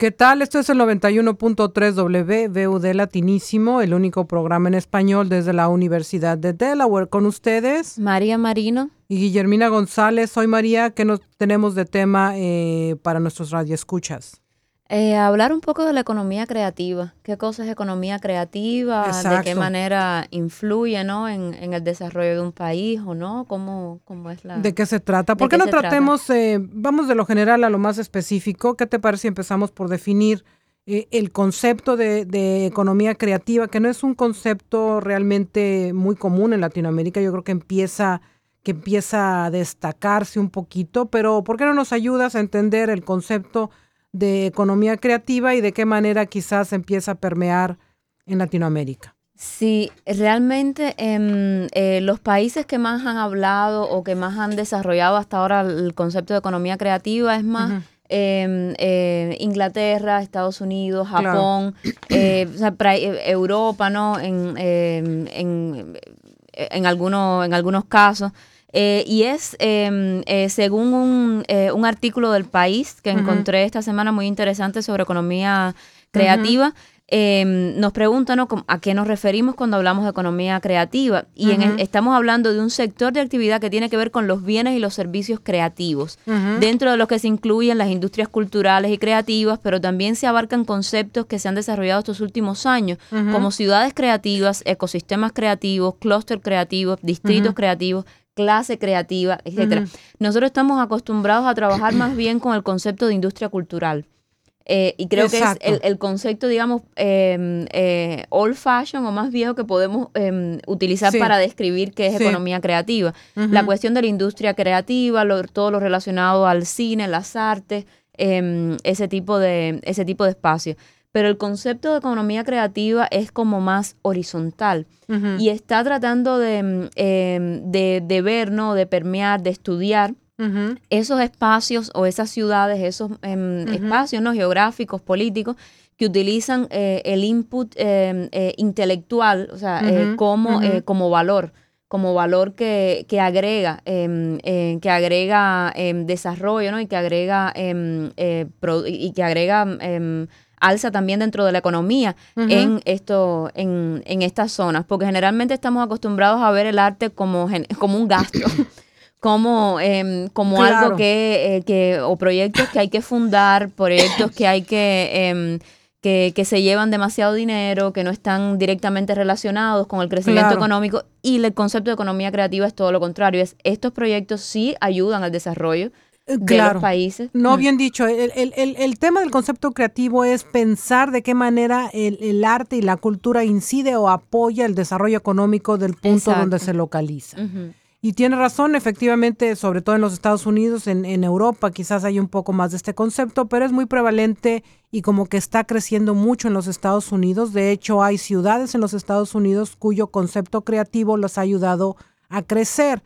¿Qué tal? Esto es el 91.3 WVUD Latinísimo, el único programa en español desde la Universidad de Delaware. Con ustedes, María Marino y Guillermina González. Soy María. ¿Qué nos tenemos de tema eh, para nuestros radioescuchas? Eh, hablar un poco de la economía creativa. ¿Qué cosa es economía creativa? ¿De qué manera influye ¿no? en, el desarrollo de un país o no? ¿Cómo, cómo es la...? ¿De qué se trata? ¿Por qué, no tratemos, eh, vamos de lo general a lo más específico? ¿Qué te parece si empezamos por definir eh, el concepto de, de, economía creativa, que no es un concepto realmente muy común en Latinoamérica? Yo creo que empieza que empieza a destacarse un poquito, pero ¿por qué no nos ayudas a entender el concepto de economía creativa y de qué manera quizás empieza a permear en Latinoamérica. Sí, realmente en eh, los países que más han hablado o que más han desarrollado hasta ahora el concepto de economía creativa es más em, eh, Inglaterra, Estados Unidos, Japón, eh, Europa, ¿no? En, em, en, en, algunos, en algunos casos. Eh, y es em, eh, según un, eh, un, artículo del país que encontré esta semana muy interesante sobre economía creativa. Em, nos preguntan a qué nos referimos cuando hablamos de economía creativa. Y estamos hablando de un sector de actividad que tiene que ver con los bienes y los servicios creativos, dentro de los que se incluyen las industrias culturales y creativas, pero también se abarcan conceptos que se han desarrollado estos últimos años, como ciudades creativas, ecosistemas creativos, clúster creativos, distritos creativos, clase creativa, etcétera. Nosotros estamos acostumbrados a trabajar más bien con el concepto de industria cultural. Eh, y creo que es el, concepto, digamos, em, eh, old fashion o más viejo que podemos em, utilizar para describir qué es economía creativa. La cuestión de la industria creativa, todo lo relacionado al cine, las artes, em, ese, tipo de, ese tipo de espacio pero el concepto de economía creativa es como más horizontal y está tratando de, em, de, ver, ¿no? de permear, de estudiar esos espacios o esas ciudades, esos em, espacios ¿no? geográficos, políticos, que utilizan eh, el input em, eh, intelectual, o sea, eh, como, como valor como valor que, que agrega, que agrega desarrollo, ¿no? Y que agrega, y que agrega alza también dentro de la economía en esto, en, en, estas zonas, porque generalmente estamos acostumbrados a ver el arte como, como un gasto. como, em, como algo que, eh, que, o proyectos que hay que fundar, proyectos que hay que, em, que, que, se llevan demasiado dinero, que no están directamente relacionados con el crecimiento económico. Y el concepto de economía creativa es todo lo contrario, es estos proyectos sí ayudan al desarrollo, de los países. No, bien dicho, el, tema del concepto creativo es pensar de qué manera el, arte y la cultura incide o apoya el desarrollo económico del punto donde se localiza. Y tiene razón, efectivamente, sobre todo en los Estados Unidos, en, en, Europa quizás hay un poco más de este concepto, pero es muy prevalente y como que está creciendo mucho en los Estados Unidos. De hecho, hay ciudades en los Estados Unidos cuyo concepto creativo los ha ayudado a crecer.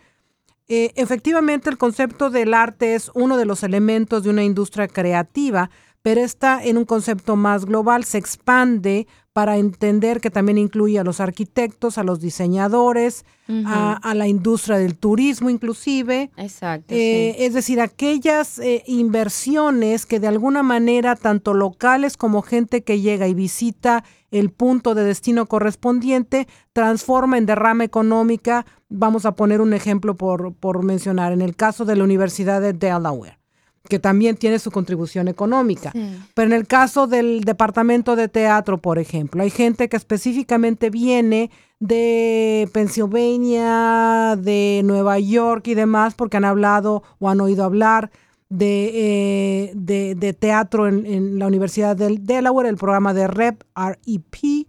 Eh, efectivamente, el concepto del arte es uno de los elementos de una industria creativa, pero está en un concepto más global, se expande para entender que también incluye a los arquitectos, a los diseñadores, a, la industria del turismo inclusive. Exacto. Eh, es decir, aquellas eh, inversiones que de alguna manera, tanto locales como gente que llega y visita el punto de destino correspondiente, transforma en derrama económica. Vamos a poner un ejemplo por, por mencionar, en el caso de la Universidad de Delaware que también tiene su contribución económica. Pero en el caso del departamento de teatro, por ejemplo, hay gente que específicamente viene de Pennsylvania, de Nueva York y demás, porque han hablado o han oído hablar de, eh, de, teatro en, la Universidad del Delaware, el programa de REP, REP.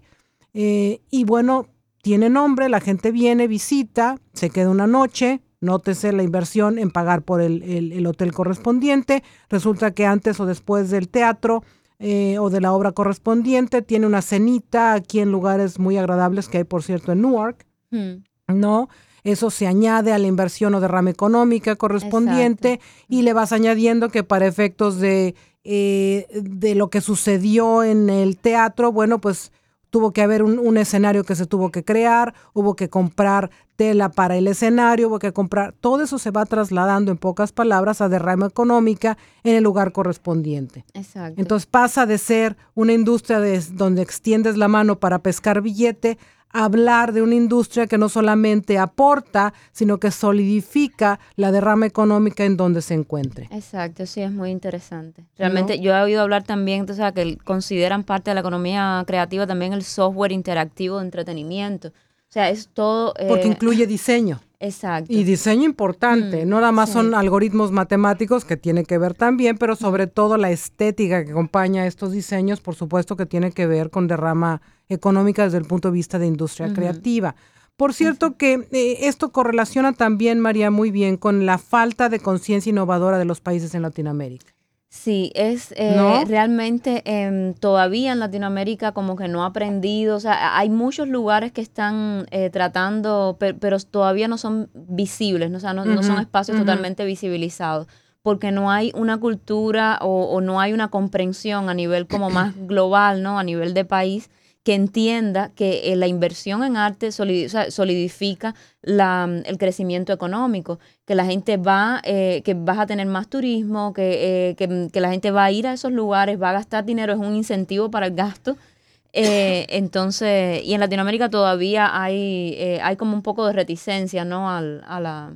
Eh, y bueno, tiene nombre, la gente viene, visita, se queda una noche, Nótese la inversión en pagar por el, hotel correspondiente. Resulta que antes o después del teatro eh, o de la obra correspondiente tiene una cenita aquí en lugares muy agradables que hay, por cierto, en Newark. Hmm. ¿No? Eso se añade a la inversión o derrama económica correspondiente y le vas añadiendo que para efectos de, eh, de lo que sucedió en el teatro, bueno, pues tuvo que haber un, escenario que se tuvo que crear, hubo que comprar tela para el escenario, hubo que comprar, todo eso se va trasladando en pocas palabras a derrama económica en el lugar correspondiente. Exacto. Entonces pasa de ser una industria de, donde extiendes la mano para pescar billete hablar de una industria que no solamente aporta, sino que solidifica la derrama económica en donde se encuentre. Exacto, sí, es muy interesante. Realmente yo he oído hablar también, o sea, que consideran parte de la economía creativa también el software interactivo de entretenimiento. O sea, es todo... Porque eh, incluye diseño. Exacto. Y diseño importante, mm, no nada más son algoritmos matemáticos que tiene que ver también, pero sobre todo la estética que acompaña estos diseños, por supuesto que tiene que ver con derrama económica desde el punto de vista de industria creativa. Por cierto que eh, esto correlaciona también, María, muy bien con la falta de conciencia innovadora de los países en Latinoamérica. Sí, es eh, realmente em, todavía en Latinoamérica como que no ha aprendido, o sea, hay muchos lugares que están eh, tratando, pero todavía no son visibles, ¿no? o sea, no, son espacios totalmente visibilizados, porque no hay una cultura o, o, no hay una comprensión a nivel como más global, ¿no? A nivel de país que entienda que eh, la inversión en arte solidifica mm, el crecimiento económico, que la gente va, eh, que vas a tener más turismo, eh, mm, que, la gente va a ir a esos lugares, va a gastar dinero, es un incentivo para el gasto. entonces, y en Latinoamérica todavía hay, hay como un poco de reticencia, ¿no? Al, a la...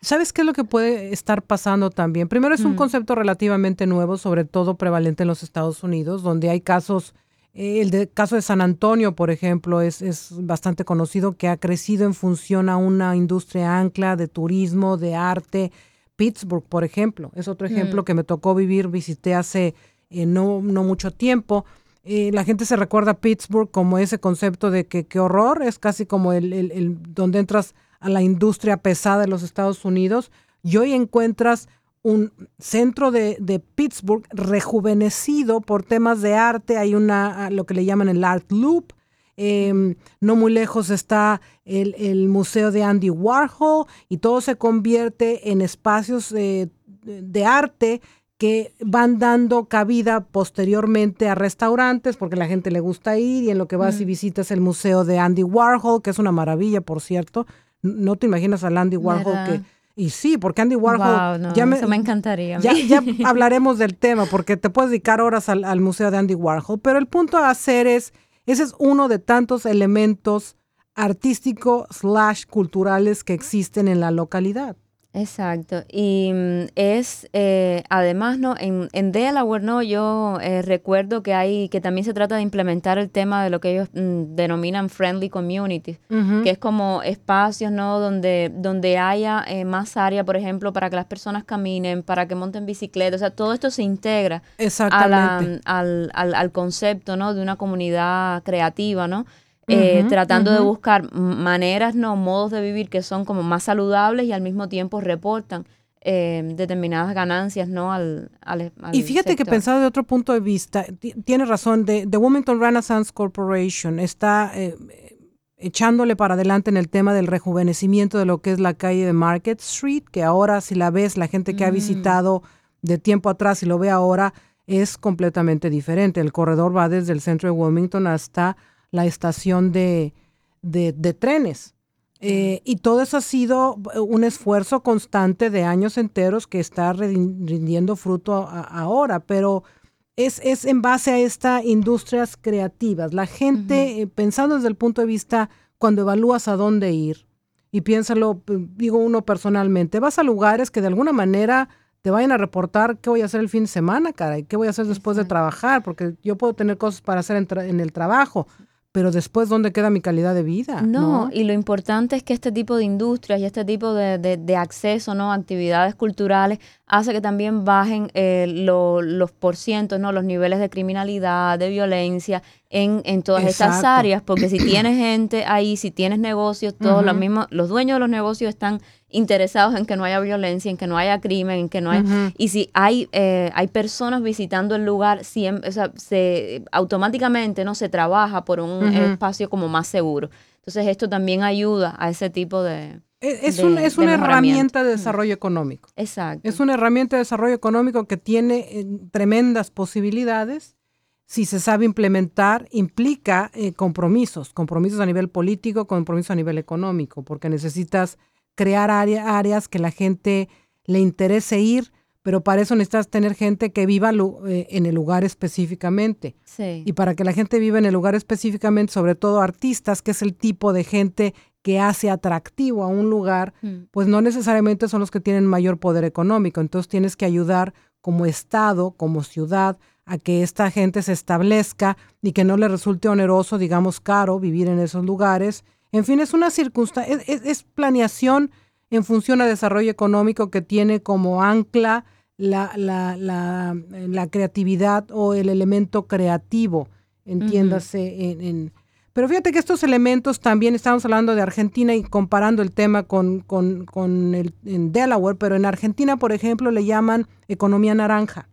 ¿Sabes qué es lo que puede estar pasando también? Primero es un concepto relativamente nuevo, sobre todo prevalente en los Estados Unidos, donde hay casos el caso de San Antonio, por ejemplo, es, es, bastante conocido que ha crecido en función a una industria ancla de turismo, de arte. Pittsburgh, por ejemplo, es otro ejemplo mm. que me tocó vivir, visité hace eh, no, no mucho tiempo. Eh, la gente se recuerda a Pittsburgh como ese concepto de que qué horror, es casi como el, el, el, donde entras a la industria pesada de los Estados Unidos y hoy encuentras un centro de, Pittsburgh rejuvenecido por temas de arte. Hay una, ah, lo que le llaman el Art Loop. Em, no muy lejos está el, Museo de Andy Warhol y todo se convierte en espacios de arte que van dando cabida posteriormente a restaurantes porque la gente le gusta ir y en lo que vas y visitas el museo de Andy Warhol, que es una maravilla, por cierto. No te imaginas al Andy Warhol que y sí, porque Andy Warhol... ya me, eso me encantaría. Ya, ya, hablaremos del tema, porque te puedes dedicar horas al, al, museo de Andy Warhol, pero el punto a hacer es, ese es uno de tantos elementos artísticos slash culturales que existen en la localidad. Exacto. Y mm, es, eh, además, ¿no? En, en Delaware, ¿no? Yo eh, recuerdo que hay, que también se trata de implementar el tema de lo que ellos mm, denominan friendly communities, que es como espacios, ¿no? Donde, donde haya eh, más área, por ejemplo, para que las personas caminen, para que monten bicicleta, o sea, todo esto se integra Exactamente. al, al, al concepto, ¿no? De una comunidad creativa, ¿no? Eh, tratando de buscar maneras, no modos de vivir que son como más saludables y al mismo tiempo reportan eh, determinadas ganancias no al, al, y fíjate que pensado de otro punto de vista tiene razón The Wilmington Renaissance Corporation está eh, echándole para adelante en el tema del rejuvenecimiento de lo que es la calle de Market Street que ahora si la ves la gente que ha mm. visitado de tiempo atrás y lo ve ahora es completamente diferente. El corredor va desde el centro de Wilmington hasta la estación de, de, trenes. Eh, y todo eso ha sido un esfuerzo constante de años enteros que está rindiendo fruto ahora, pero es, es, en base a estas industrias creativas. La gente, eh, pensando desde el punto de vista, cuando evalúas a dónde ir, y piénsalo, digo uno personalmente, vas a lugares que de alguna manera te vayan a reportar qué voy a hacer el fin de semana, cara, y qué voy a hacer después de trabajar, porque yo puedo tener cosas para hacer en el trabajo, pero después, ¿dónde queda mi calidad de vida? No, y lo importante es que este tipo de industrias y este tipo de, de, acceso ¿no? a actividades culturales hace que también bajen eh, los porcientos, ¿no? los niveles de criminalidad, de violencia en, en todas estas áreas, porque si tienes gente ahí, si tienes negocios, todos los mismos, los dueños de los negocios están interesados en que no haya violencia, en que no haya crimen, en que no haya... Y si hay, eh, hay personas visitando el lugar, siempre, o sea, se, automáticamente no se trabaja por un espacio como más seguro. Entonces esto también ayuda a ese tipo de... E, es, es una herramienta de desarrollo económico. Exacto. Es una herramienta de desarrollo económico que tiene eh, tremendas posibilidades si se sabe implementar, implica eh, compromisos, compromisos a nivel político, compromisos a nivel económico, porque necesitas crear áreas que la gente le interese ir, pero para eso necesitas tener gente que viva eh, en el lugar específicamente. Y para que la gente viva en el lugar específicamente, sobre todo artistas, que es el tipo de gente que hace atractivo a un lugar, mm. pues no necesariamente son los que tienen mayor poder económico. Entonces tienes que ayudar como Estado, como ciudad, a que esta gente se establezca y que no le resulte oneroso, digamos, caro vivir en esos lugares. En fin, es una circunstancia, es, planeación en función a desarrollo económico que tiene como ancla la, la, la, creatividad o el elemento creativo, entiéndase en, Pero fíjate que estos elementos también, estamos hablando de Argentina y comparando el tema con, con, con el, en Delaware, pero en Argentina, por ejemplo, le llaman economía naranja.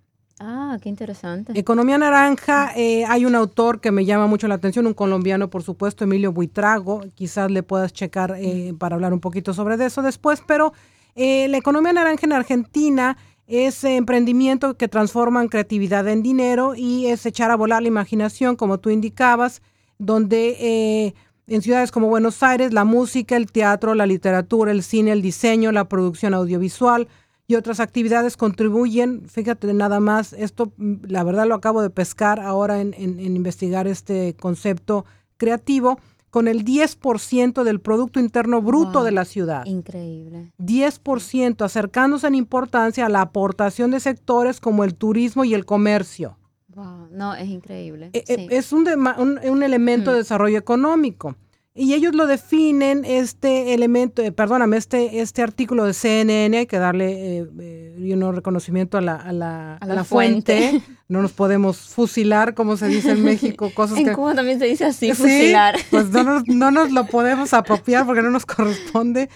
Ah, qué interesante. Economía Naranja, eh, hay un autor que me llama mucho la atención, un colombiano, por supuesto, Emilio Buitrago. Quizás le puedas checar eh, para hablar un poquito sobre eso después, pero eh, la economía naranja en Argentina es emprendimiento que transforman creatividad en dinero y es echar a volar la imaginación, como tú indicabas, donde en ciudades como Buenos Aires la música, el teatro, la literatura, el cine, el diseño, la producción audiovisual, y otras actividades contribuyen, fíjate nada más, esto mm, la verdad lo acabo de pescar ahora en, investigar este concepto creativo, con el 10% del Producto Interno Bruto de la ciudad. Increíble. 10%, acercándose en importancia a la aportación de sectores como el turismo y el comercio. Wow, no, es increíble. E, e, es un, un, elemento de mm. desarrollo económico. Y ellos lo definen, este elemento, eh, perdóname, este, este artículo de CNN, hay que darle eh, eh reconocimiento a la, a la, a la, fuente. No nos podemos fusilar, como se dice en México, cosas en Cuba también se dice así, fusilar. Pues no nos, no nos lo podemos apropiar porque no nos corresponde.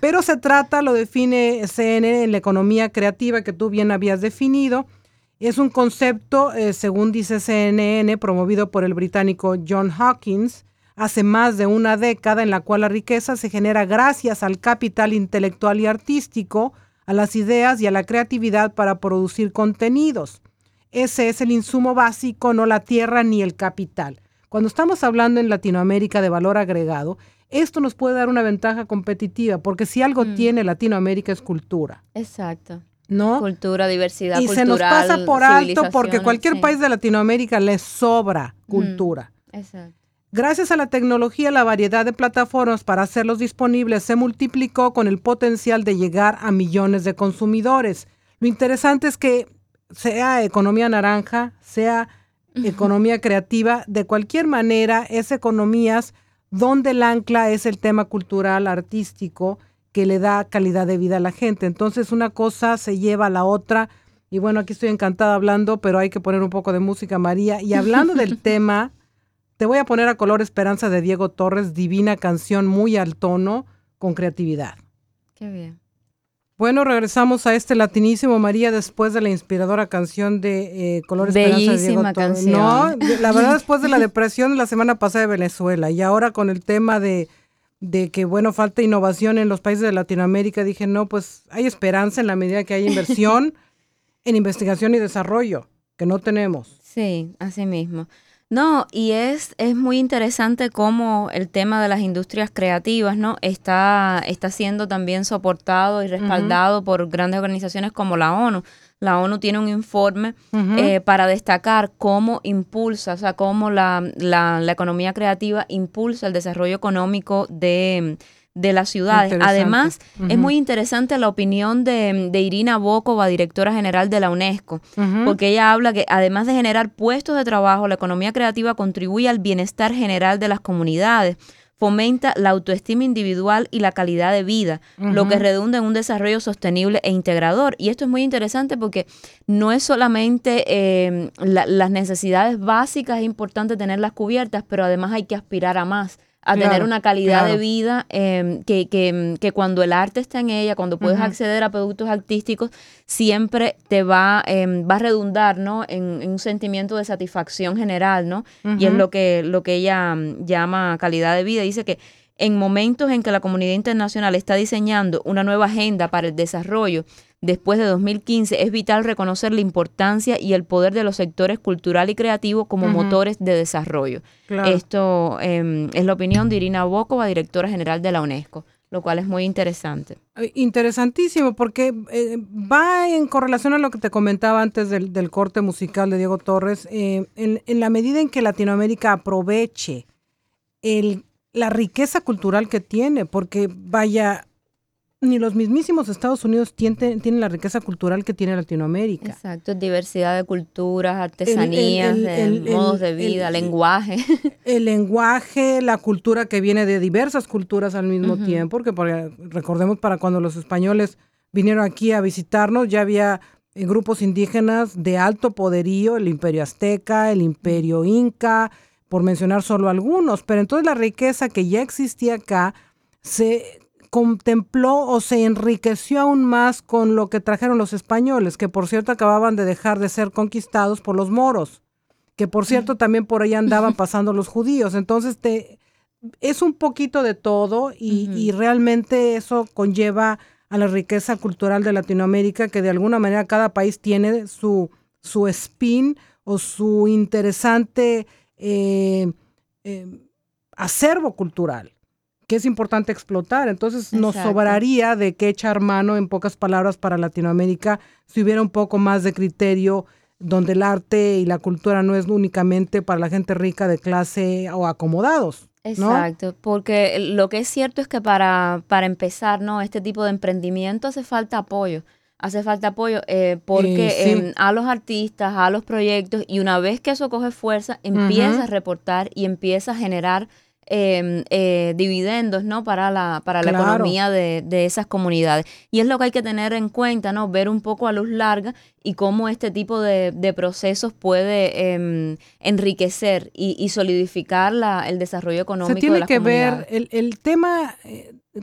Pero se trata, lo define CNN en la economía creativa que tú bien habías definido. Es un concepto, eh, según dice CNN, promovido por el británico John Hawkins, hace más de una década en la cual la riqueza se genera gracias al capital intelectual y artístico, a las ideas y a la creatividad para producir contenidos. Ese es el insumo básico, no la tierra ni el capital. Cuando estamos hablando en Latinoamérica de valor agregado, esto nos puede dar una ventaja competitiva, porque si algo mm. tiene Latinoamérica es cultura. Exacto. ¿No? Cultura, diversidad. Y se nos pasa por alto porque cualquier país de Latinoamérica le sobra mm. cultura. Exacto. Gracias a la tecnología, la variedad de plataformas para hacerlos disponibles se multiplicó con el potencial de llegar a millones de consumidores. Lo interesante es que sea economía naranja, sea economía creativa, de cualquier manera es economías donde el ancla es el tema cultural, artístico, que le da calidad de vida a la gente. Entonces una cosa se lleva a la otra. Y bueno, aquí estoy encantada hablando, pero hay que poner un poco de música, María. Y hablando del tema te voy a poner a color Esperanza de Diego Torres, divina canción muy al tono, con creatividad. Qué bien. Bueno, regresamos a este latinísimo María después de la inspiradora canción de eh, Color Esperanza de Diego Torres. No, la verdad después de la depresión la semana pasada de Venezuela y ahora con el tema de, de que, bueno, falta innovación en los países de Latinoamérica, dije, no, pues hay esperanza en la medida que hay inversión en investigación y desarrollo, que no tenemos. Sí, así mismo. No, y es, es muy interesante cómo el tema de las industrias creativas, ¿no? Está, está siendo también soportado y respaldado por grandes organizaciones como la ONU. La ONU tiene un informe eh, para destacar cómo impulsa, o sea, cómo la, la, la economía creativa impulsa el desarrollo económico de de las ciudades. Además, es muy interesante la opinión de, Irina Bokova, directora general de la UNESCO, porque ella habla que además de generar puestos de trabajo, la economía creativa contribuye al bienestar general de las comunidades fomenta la autoestima individual y la calidad de vida, lo que redunda en un desarrollo sostenible e integrador. Y esto es muy interesante porque no es solamente eh, las necesidades básicas, es importante tenerlas cubiertas, pero además hay que aspirar a más a tener una calidad de vida em, que, que, que, cuando el arte está en ella, cuando puedes acceder a productos artísticos, siempre te va, em, va a redundar ¿no? En, un sentimiento de satisfacción general, ¿no? Y es lo que, lo que ella llama calidad de vida. Dice que en momentos en que la comunidad internacional está diseñando una nueva agenda para el desarrollo después de 2015, es vital reconocer la importancia y el poder de los sectores cultural y creativo como motores de desarrollo. Esto em, es la opinión de Irina Bokova, directora general de la UNESCO lo cual es muy interesante. Interesantísimo, porque eh, va en correlación a lo que te comentaba antes del, corte musical de Diego Torres, eh, en, en, la medida en que Latinoamérica aproveche el, la riqueza cultural que tiene, porque vaya, ni los mismísimos Estados Unidos tienen, tienen, la riqueza cultural que tiene Latinoamérica. Exacto, diversidad de culturas, artesanías, modos de vida, lenguaje. El lenguaje, la cultura que viene de diversas culturas al mismo tiempo, porque, recordemos para cuando los españoles vinieron aquí a visitarnos, ya había eh, grupos indígenas de alto poderío, el imperio azteca, el imperio inca, por mencionar solo algunos, pero entonces la riqueza que ya existía acá se contempló o se enriqueció aún más con lo que trajeron los españoles, que por cierto acababan de dejar de ser conquistados por los moros, que por cierto también por ahí andaban pasando los judíos. Entonces te, es un poquito de todo y, y realmente eso conlleva a la riqueza cultural de Latinoamérica, que de alguna manera cada país tiene su, su spin o su interesante eh, eh, acervo cultural que es importante explotar. Entonces nos sobraría de qué echar mano, en pocas palabras, para Latinoamérica, si hubiera un poco más de criterio donde el arte y la cultura no es únicamente para la gente rica de clase o acomodados. Exacto, porque lo que es cierto es que para, para empezar, ¿no? Este tipo de emprendimiento hace falta apoyo hace falta apoyo eh, porque eh, em, a los artistas, a los proyectos, y una vez que eso coge fuerza, empieza a reportar y empieza a generar em, eh, dividendos ¿no? para la, para la economía de, esas comunidades. Y es lo que hay que tener en cuenta, ¿no? ver un poco a luz larga y cómo este tipo de, procesos puede em, enriquecer y, solidificar la, el desarrollo económico. Se tiene de que ver, el, el tema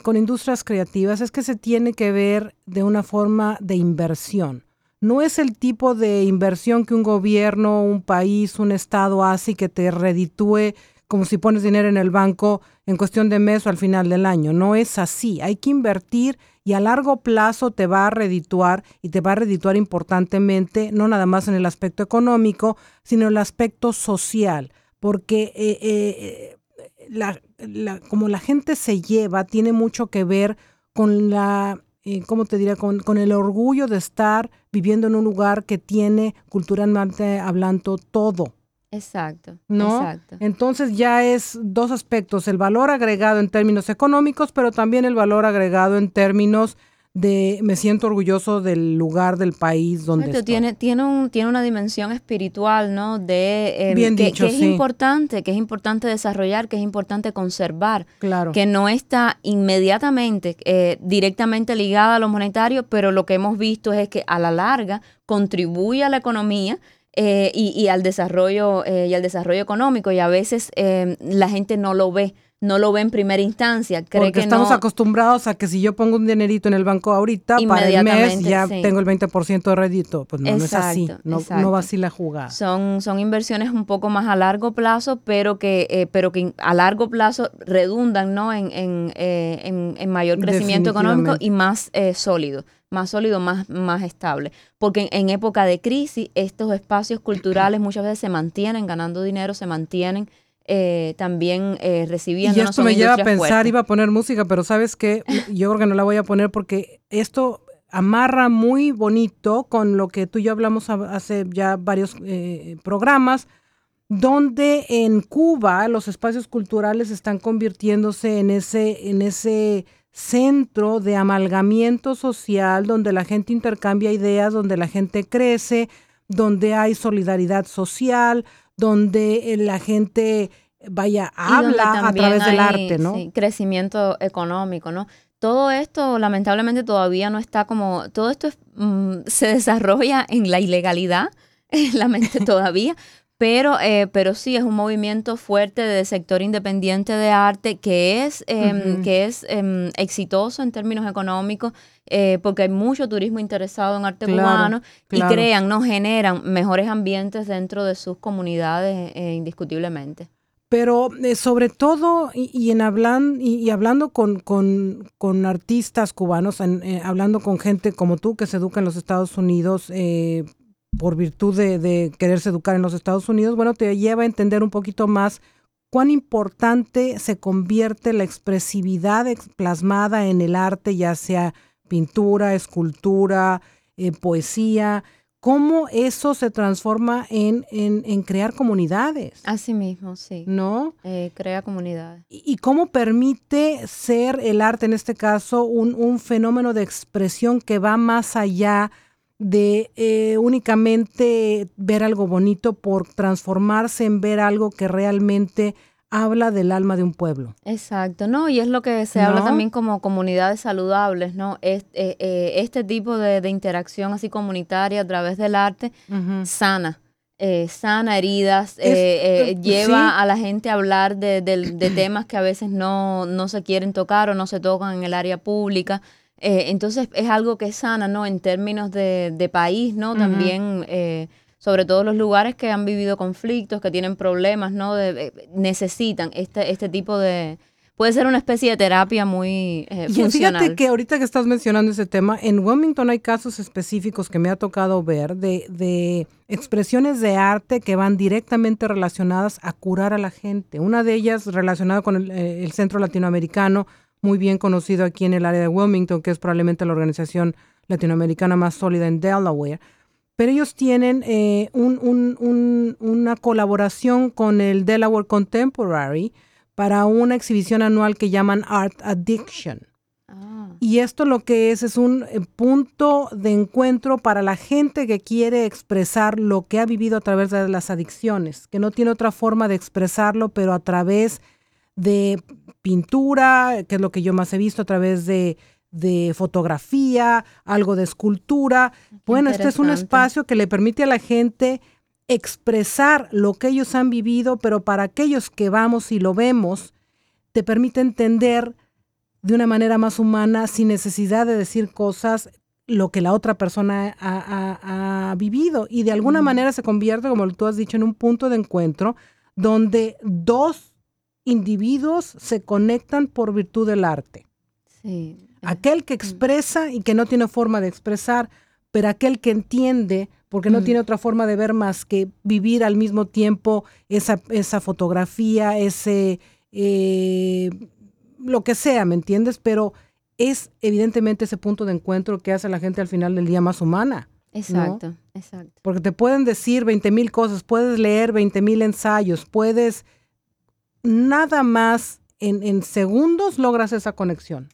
con industrias creativas es que se tiene que ver de una forma de inversión. No es el tipo de inversión que un gobierno, un país, un estado hace y que te reditúe como si pones dinero en el banco en cuestión de mes o al final del año. No es así. Hay que invertir y a largo plazo te va a redituar y te va a redituar importantemente, no nada más en el aspecto económico, sino en el aspecto social. Porque eh, eh, la, como la gente se lleva, tiene mucho que ver con la, eh, ¿cómo te diría? Con, con, el orgullo de estar viviendo en un lugar que tiene culturalmente hablando todo. Exacto. ¿No? Exacto. Entonces ya es dos aspectos, el valor agregado en términos económicos, pero también el valor agregado en términos de me siento orgulloso del lugar del país donde estoy. Tiene, tiene, un, tiene una dimensión espiritual, ¿no? De, em, que, es importante, que es importante desarrollar, que es importante conservar. Claro. Que no está inmediatamente, eh, directamente ligada a lo monetario, pero lo que hemos visto es que a la larga contribuye a la economía eh, y, al desarrollo eh, y al desarrollo económico y a veces em, la gente no lo ve no lo ve en primera instancia. Cree Porque estamos acostumbrados a que si yo pongo un dinerito en el banco ahorita, para el mes ya tengo el 20% de rédito. Pues no, es así, no, no, va así la jugada. Son, son inversiones un poco más a largo plazo, pero que, eh, pero que a largo plazo redundan ¿no? en, en, eh, en, mayor crecimiento económico y más eh, sólido más sólido, más, más estable. Porque en, época de crisis, estos espacios culturales muchas veces se mantienen ganando dinero, se mantienen eh, también eh, recibiendo. Y esto me lleva a pensar, iba a poner música, pero sabes que yo creo que no la voy a poner porque esto amarra muy bonito con lo que tú y yo hablamos hace ya varios eh, programas, donde en Cuba los espacios culturales están convirtiéndose en ese, en ese centro de amalgamiento social, donde la gente intercambia ideas, donde la gente crece, donde hay solidaridad social, donde eh, la gente vaya, habla a través del arte, ¿no? Sí, crecimiento económico, ¿no? Todo esto lamentablemente todavía no está como, todo esto mm, se desarrolla en la ilegalidad, la mente todavía, pero, eh, pero sí es un movimiento fuerte del sector independiente de arte que es, em, que es em, exitoso en términos económicos eh, porque hay mucho turismo interesado en arte cubano y crean, no generan mejores ambientes dentro de sus comunidades eh, indiscutiblemente. Pero eh, sobre todo, y, en hablan, y, hablando con, con, artistas cubanos, eh, hablando con gente como tú que se educa en los Estados Unidos eh, por virtud de, de, quererse educar en los Estados Unidos, bueno, te lleva a entender un poquito más cuán importante se convierte la expresividad plasmada en el arte, ya sea pintura, escultura, poesía, cómo eso se transforma en, en, crear comunidades. Así mismo, sí. ¿No? Eh, crea comunidades. Y, cómo permite ser el arte, en este caso, un, un fenómeno de expresión que va más allá de eh, únicamente ver algo bonito por transformarse en ver algo que realmente habla del alma de un pueblo. Exacto, ¿no? Y es lo que se habla también como comunidades saludables, ¿no? Este, este tipo de, interacción así comunitaria a través del arte sana. sana heridas, lleva a la gente a hablar de, temas que a veces no, no, se quieren tocar o no se tocan en el área pública. Entonces es algo que sana, ¿no? En términos de, país, ¿no? También sobre todo los lugares que han vivido conflictos, que tienen problemas, ¿no? necesitan este, este tipo de... Puede ser una especie de terapia muy eh, y fíjate que ahorita que estás mencionando ese tema, en Wilmington hay casos específicos que me ha tocado ver de, de expresiones de arte que van directamente relacionadas a curar a la gente. Una de ellas relacionada con el, eh, el Centro Latinoamericano, muy bien conocido aquí en el área de Wilmington, que es probablemente la organización latinoamericana más sólida en Delaware pero ellos tienen eh, una colaboración con el Delaware Contemporary para una exhibición anual que llaman Art Addiction. Ah. Y esto lo que es es un eh, punto de encuentro para la gente que quiere expresar lo que ha vivido a través de las adicciones, que no tiene otra forma de expresarlo, pero a través de pintura, que es lo que yo más he visto, a través de de fotografía, algo de escultura. bueno, este es un espacio que le permite a la gente expresar lo que ellos han vivido, pero para aquellos que vamos y lo vemos, te permite entender de una manera más humana, sin necesidad de decir cosas, lo que la otra persona ha, vivido. Y de alguna manera se convierte, como tú has dicho, en un punto de encuentro donde dos individuos se conectan por virtud del arte. Sí. Aquel que expresa y que no tiene forma de expresar, pero aquel que entiende, porque no tiene otra forma de ver más que vivir al mismo tiempo esa, esa fotografía, ese, eh, lo que sea, ¿me entiendes? Pero es evidentemente ese punto de encuentro que hace a la gente al final del día más humana. Exacto, exacto. Porque te pueden decir 20 mil cosas, puedes leer 20 mil ensayos, puedes nada más en, en segundos logras esa conexión.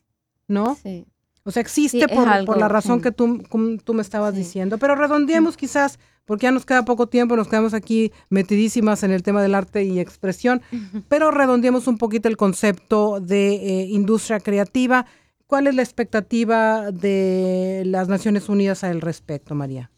¿no? Sí. O sea, existe por, la razón que tú, tú me estabas diciendo. Pero redondeemos quizás, porque ya nos queda poco tiempo, nos quedamos aquí metidísimas en el tema del arte y expresión, pero redondeemos un poquito el concepto de eh, industria creativa. ¿Cuál es la expectativa de las Naciones Unidas al respecto, María?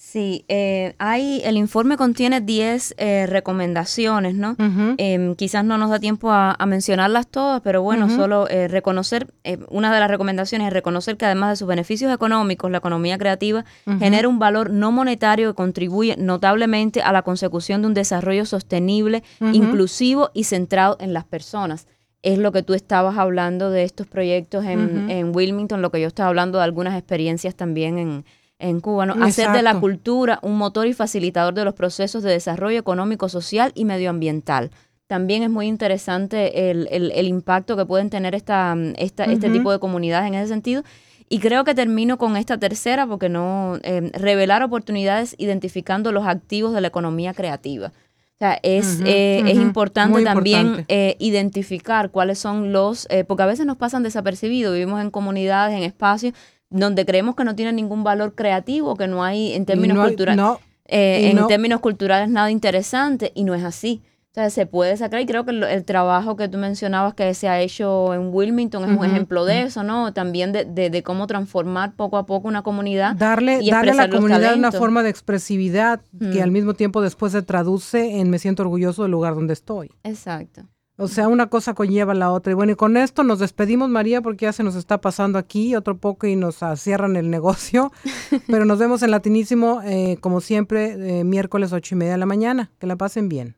Sí, eh, hay, el informe contiene 10 eh, recomendaciones, ¿no? Em, quizás no nos da tiempo a, mencionarlas todas, pero bueno, solo eh, reconocer, una de las recomendaciones es reconocer que además de sus beneficios económicos, la economía creativa genera un valor no monetario que contribuye notablemente a la consecución de un desarrollo sostenible, inclusivo y centrado en las personas. Es lo que tú estabas hablando de estos proyectos en, en, Wilmington, lo que yo estaba hablando de algunas experiencias también en, en Cuba, ¿no? Hacer de la cultura un motor y facilitador de los procesos de desarrollo económico, social y medioambiental. También es muy interesante el, el, impacto que pueden tener esta, esta este tipo de comunidades en ese sentido. Y creo que termino con esta tercera, porque no, eh, revelar oportunidades identificando los activos de la economía creativa. O sea, es, eh, es importante también eh, identificar cuáles son los, porque a veces nos pasan desapercibidos, vivimos en comunidades, en espacios donde creemos que no tiene ningún valor creativo, que no hay en términos culturales, eh, en términos culturales nada interesante y no es así. O sea, se puede sacar y creo que el, trabajo que tú mencionabas que se ha hecho en Wilmington es un ejemplo de eso, ¿no? También de, de, cómo transformar poco a poco una comunidad. Darle, darle a la comunidad una forma de expresividad que al mismo tiempo después se traduce en me siento orgulloso del lugar donde estoy. Exacto. O sea, una cosa conlleva la otra. Y bueno, y con esto nos despedimos, María, porque ya se nos está pasando aquí otro poco y nos cierran el negocio. Pero nos vemos en Latinísimo, eh, como siempre, eh, miércoles ocho y media de la mañana. Que la pasen bien.